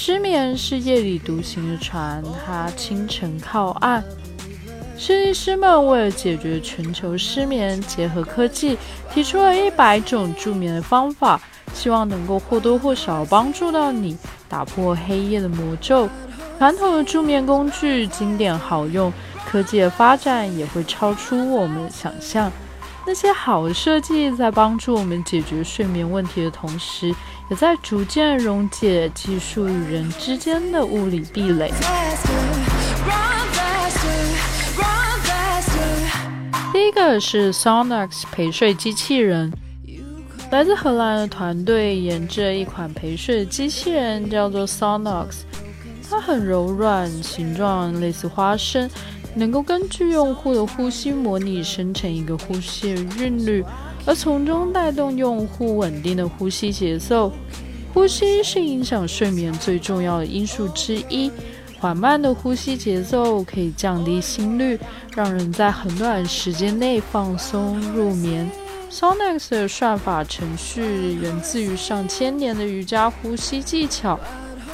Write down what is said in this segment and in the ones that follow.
失眠是夜里独行的船，它清晨靠岸。设计师们为了解决全球失眠，结合科技，提出了一百种助眠的方法，希望能够或多或少帮助到你，打破黑夜的魔咒。传统的助眠工具经典好用，科技的发展也会超出我们的想象。那些好的设计在帮助我们解决睡眠问题的同时，也在逐渐溶解技术与人之间的物理壁垒。第一个是 Sonox 陪睡机器人，来自荷兰的团队研制了一款陪睡机器人，叫做 Sonox。它很柔软，形状类似花生。能够根据用户的呼吸模拟生成一个呼吸的韵律，而从中带动用户稳定的呼吸节奏。呼吸是影响睡眠最重要的因素之一，缓慢的呼吸节奏可以降低心率，让人在很短时间内放松入眠。Sonex 的算法程序源自于上千年的瑜伽呼吸技巧。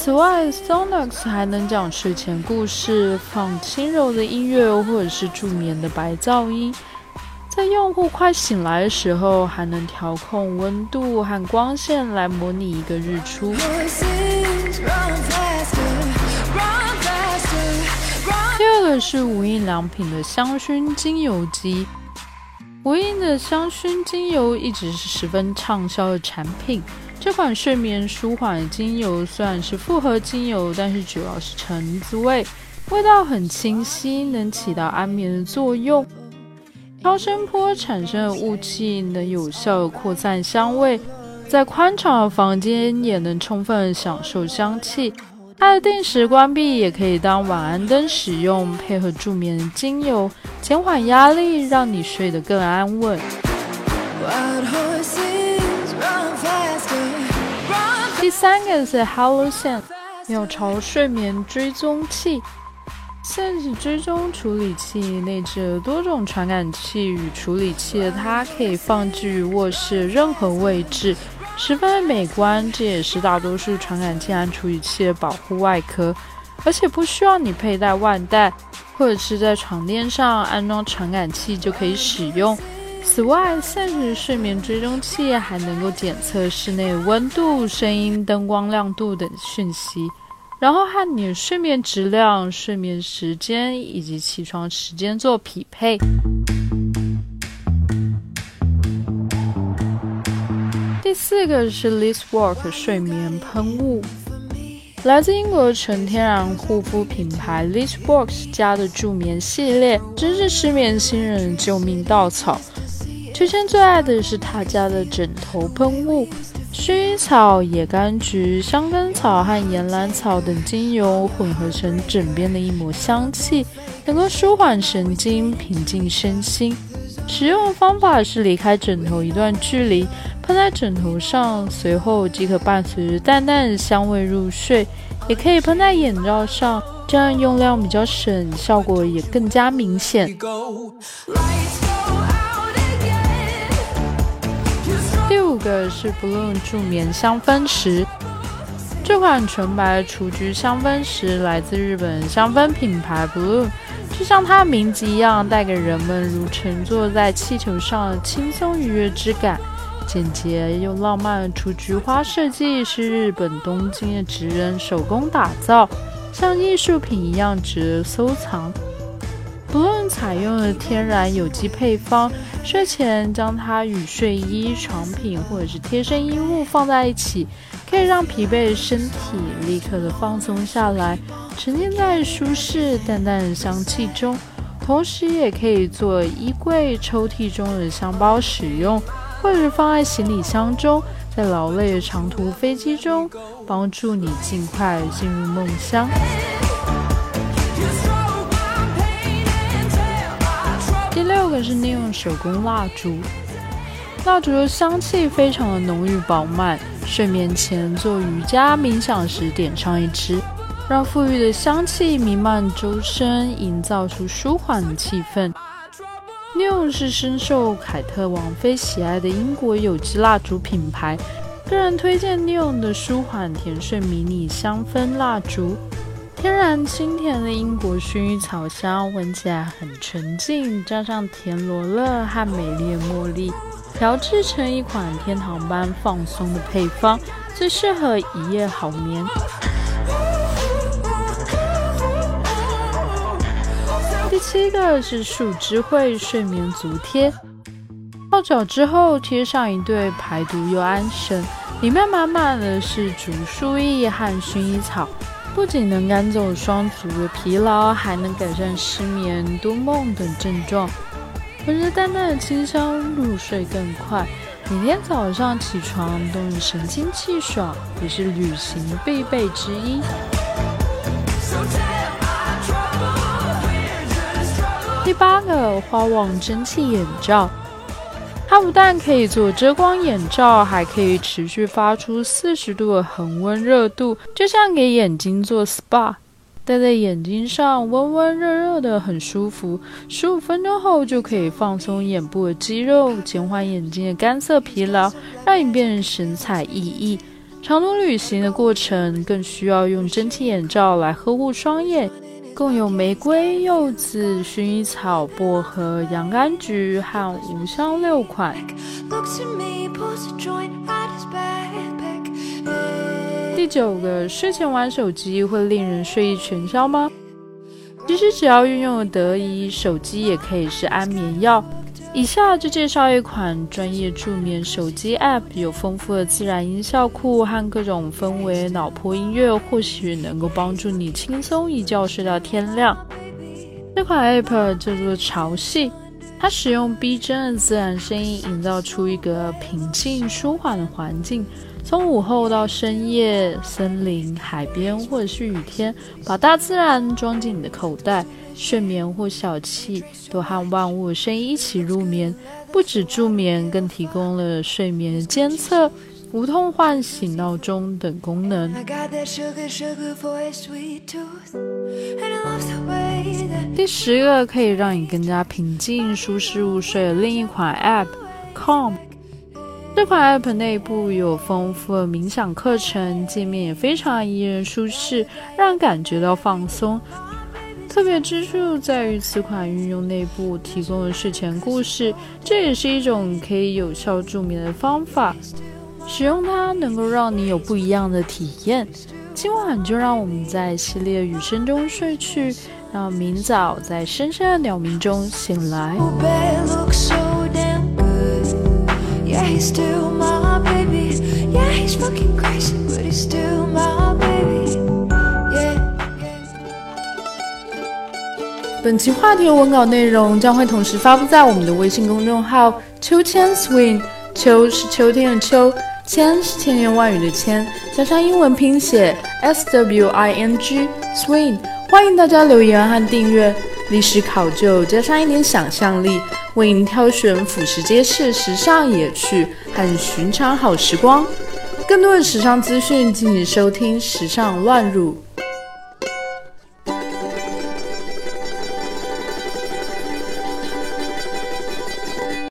此外，Sonox 还能讲睡前故事、放轻柔的音乐或者是助眠的白噪音，在用户快醒来的时候，还能调控温度和光线来模拟一个日出。第二个是无印良品的香薰精油机，无印的香薰精油一直是十分畅销的产品。这款睡眠舒缓精油虽然是复合精油，但是主要是橙子味，味道很清晰，能起到安眠的作用。超声波产生的雾气能有效的扩散香味，在宽敞的房间也能充分享受香气。它的定时关闭也可以当晚安灯使用，配合助眠精油，减缓压力，让你睡得更安稳。第三个是 Hello Sense 鸟巢睡眠追踪器，Sense 追踪处理器内置多种传感器与处理器，它可以放置于卧室任何位置，十分美观。这也是大多数传感器和处理器的保护外壳，而且不需要你佩戴腕带，或者是在床垫上安装传感器就可以使用。此外，现实睡眠追踪器还能够检测室内温度、声音、灯光亮度等讯息，然后和你的睡眠质量、睡眠时间以及起床时间做匹配。第四个是 l i s w o r k 睡眠喷雾，来自英国纯天然护肤品牌 l i s w o r k 家的助眠系列，真是失眠新人的救命稻草。秋千最爱的是他家的枕头喷雾，薰衣草、野柑橘、香根草和岩兰草等精油混合成枕边的一抹香气，能够舒缓神经、平静身心。使用方法是离开枕头一段距离，喷在枕头上，随后即可伴随着淡淡的香味入睡。也可以喷在眼罩上，这样用量比较省，效果也更加明显。个是 Bloom 助眠香氛石，这款纯白雏菊香氛石来自日本香氛品牌 Bloom，就像它的名字一样，带给人们如乘坐在气球上的轻松愉悦之感。简洁又浪漫的雏菊花设计是日本东京的职人手工打造，像艺术品一样值得收藏。不论采用了天然有机配方，睡前将它与睡衣、床品或者是贴身衣物放在一起，可以让疲惫的身体立刻的放松下来，沉浸在舒适淡淡的香气中。同时，也可以做衣柜、抽屉中的香包使用，或者是放在行李箱中，在劳累的长途飞机中，帮助你尽快进入梦乡。第六个是利用手工蜡烛，蜡烛的香气非常的浓郁饱满，睡眠前做瑜伽冥想时点上一支，让馥郁的香气弥漫周身，营造出舒缓的气氛。New 是深受凯特王妃喜爱的英国有机蜡烛品牌，个人推荐 New 的舒缓甜睡迷你香氛蜡烛，天然清甜的英国薰衣草香，闻起来很纯净，加上甜罗勒和美丽的茉莉，调制成一款天堂般放松的配方，最适合一夜好眠。第七个是树枝会睡眠足贴，泡脚之后贴上一对排毒又安神，里面满满的是竹树叶和薰衣草，不仅能赶走双足的疲劳，还能改善失眠、多梦等症状。闻着淡淡的清香，入睡更快。每天早上起床都能神清气爽，也是旅行必备之一。第八个花王蒸汽眼罩，它不但可以做遮光眼罩，还可以持续发出四十度的恒温热度，就像给眼睛做 SPA，戴在眼睛上温温热热的，很舒服。十五分钟后就可以放松眼部的肌肉，减缓眼睛的干涩疲劳，让你变得神采奕奕。长途旅行的过程更需要用蒸汽眼罩来呵护双眼。共有玫瑰、柚子、薰衣草、薄荷、洋甘菊和五香六款。第九个，睡前玩手机会令人睡意全消吗？其实只要运用得宜，手机也可以是安眠药。以下就介绍一款专业助眠手机 App，有丰富的自然音效库和各种氛围脑波音乐，或许能够帮助你轻松一觉睡到天亮。这款 App 叫做潮汐，它使用逼真的自然声音，营造出一个平静舒缓的环境。从午后到深夜，森林、海边或者是雨天，把大自然装进你的口袋。睡眠或小憩都和万物的声音一起入眠，不止助眠，更提供了睡眠监测、无痛唤醒闹钟等功能。第十个可以让你更加平静、舒适入睡的另一款 App，Calm。这款 App 内部有丰富的冥想课程，界面也非常宜人舒适，让人感觉到放松。特别之处在于，此款运用内部提供的睡前故事，这也是一种可以有效助眠的方法。使用它能够让你有不一样的体验。今晚就让我们在系列雨声中睡去，让明早在深深的鸟鸣中醒来。本期话题文稿内容将会同时发布在我们的微信公众号“秋千 swing”。秋是秋天的秋，千是千言万语的千，加上英文拼写 s w i n g swing。欢迎大家留言和订阅，历史考究加上一点想象力，为您挑选俯拾皆是时尚野趣和寻常好时光。更多的时尚资讯，敬请收听《时尚乱入》。